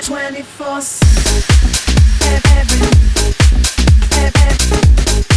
24 7 every, every.